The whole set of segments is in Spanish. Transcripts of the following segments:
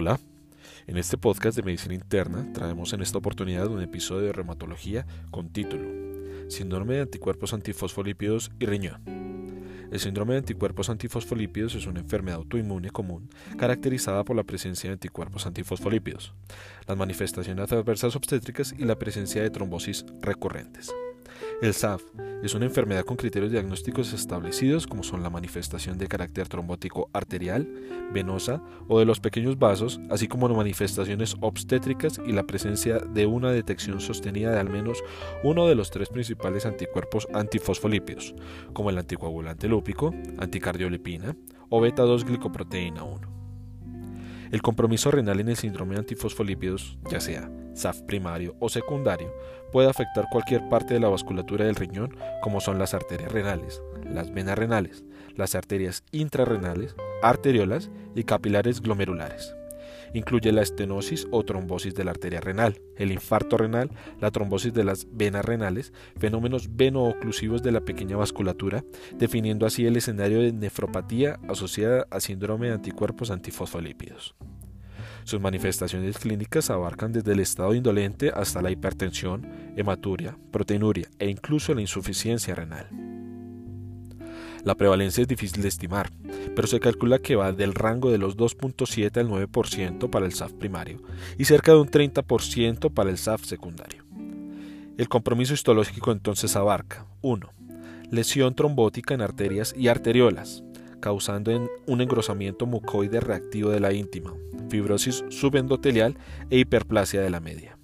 Hola, en este podcast de medicina interna traemos en esta oportunidad un episodio de reumatología con título Síndrome de anticuerpos antifosfolípidos y riñón. El síndrome de anticuerpos antifosfolípidos es una enfermedad autoinmune común caracterizada por la presencia de anticuerpos antifosfolípidos, las manifestaciones adversas obstétricas y la presencia de trombosis recurrentes. El SAF es una enfermedad con criterios diagnósticos establecidos como son la manifestación de carácter trombótico arterial, venosa o de los pequeños vasos, así como manifestaciones obstétricas y la presencia de una detección sostenida de al menos uno de los tres principales anticuerpos antifosfolípidos, como el anticoagulante lúpico, anticardiolipina o beta-2 glicoproteína 1. El compromiso renal en el síndrome de antifosfolípidos, ya sea SAF primario o secundario, puede afectar cualquier parte de la vasculatura del riñón, como son las arterias renales, las venas renales, las arterias intrarrenales, arteriolas y capilares glomerulares. Incluye la estenosis o trombosis de la arteria renal, el infarto renal, la trombosis de las venas renales, fenómenos veno-oclusivos de la pequeña vasculatura, definiendo así el escenario de nefropatía asociada a síndrome de anticuerpos antifosfolípidos. Sus manifestaciones clínicas abarcan desde el estado indolente hasta la hipertensión, hematuria, proteinuria e incluso la insuficiencia renal. La prevalencia es difícil de estimar, pero se calcula que va del rango de los 2.7 al 9% para el SAF primario y cerca de un 30% para el SAF secundario. El compromiso histológico entonces abarca 1. Lesión trombótica en arterias y arteriolas, causando un engrosamiento mucoide reactivo de la íntima, fibrosis subendotelial e hiperplasia de la media.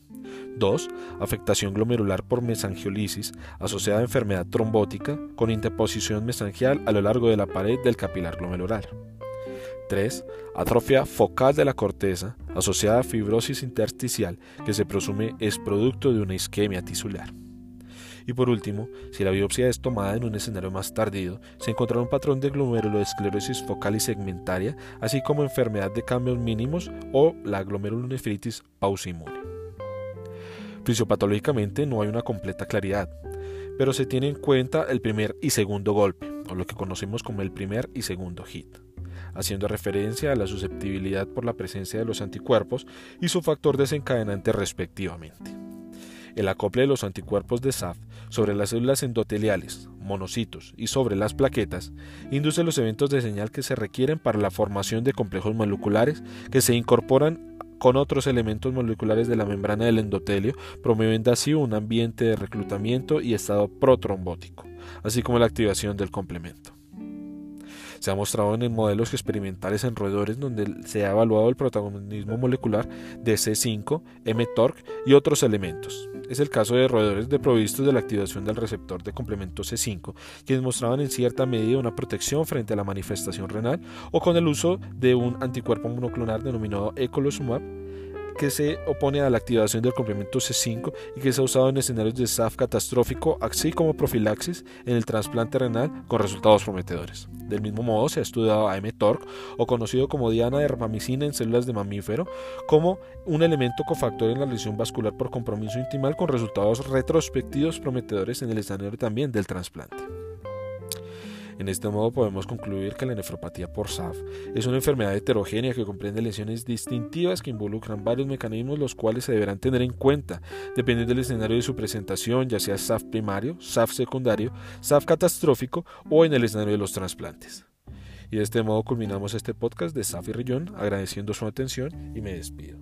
2. Afectación glomerular por mesangiolisis asociada a enfermedad trombótica con interposición mesangial a lo largo de la pared del capilar glomerular. 3. Atrofia focal de la corteza asociada a fibrosis intersticial que se presume es producto de una isquemia tisular. Y por último, si la biopsia es tomada en un escenario más tardío, se encontrará un patrón de glomerulosclerosis focal y segmentaria, así como enfermedad de cambios mínimos o la glomerulonefritis pausimune. Fisiopatológicamente no hay una completa claridad, pero se tiene en cuenta el primer y segundo golpe, o lo que conocemos como el primer y segundo hit, haciendo referencia a la susceptibilidad por la presencia de los anticuerpos y su factor desencadenante respectivamente. El acople de los anticuerpos de SAF sobre las células endoteliales, monocitos y sobre las plaquetas induce los eventos de señal que se requieren para la formación de complejos moleculares que se incorporan con otros elementos moleculares de la membrana del endotelio, promoviendo así un ambiente de reclutamiento y estado protrombótico, así como la activación del complemento. Se ha mostrado en modelos experimentales en roedores donde se ha evaluado el protagonismo molecular de C5, mTORC y otros elementos. Es el caso de roedores de provistos de la activación del receptor de complemento C5, quienes mostraban en cierta medida una protección frente a la manifestación renal o con el uso de un anticuerpo monoclonal denominado ecolosumab que se opone a la activación del complemento C5 y que se ha usado en escenarios de SAF catastrófico, así como profilaxis en el trasplante renal con resultados prometedores. Del mismo modo, se ha estudiado a mTORC, o conocido como diana de rapamicina en células de mamífero, como un elemento cofactor en la lesión vascular por compromiso intimal con resultados retrospectivos prometedores en el escenario también del trasplante. En este modo podemos concluir que la nefropatía por SAF es una enfermedad heterogénea que comprende lesiones distintivas que involucran varios mecanismos los cuales se deberán tener en cuenta dependiendo del escenario de su presentación, ya sea SAF primario, SAF secundario, SAF catastrófico o en el escenario de los trasplantes. Y de este modo culminamos este podcast de SAF y Rillón agradeciendo su atención y me despido.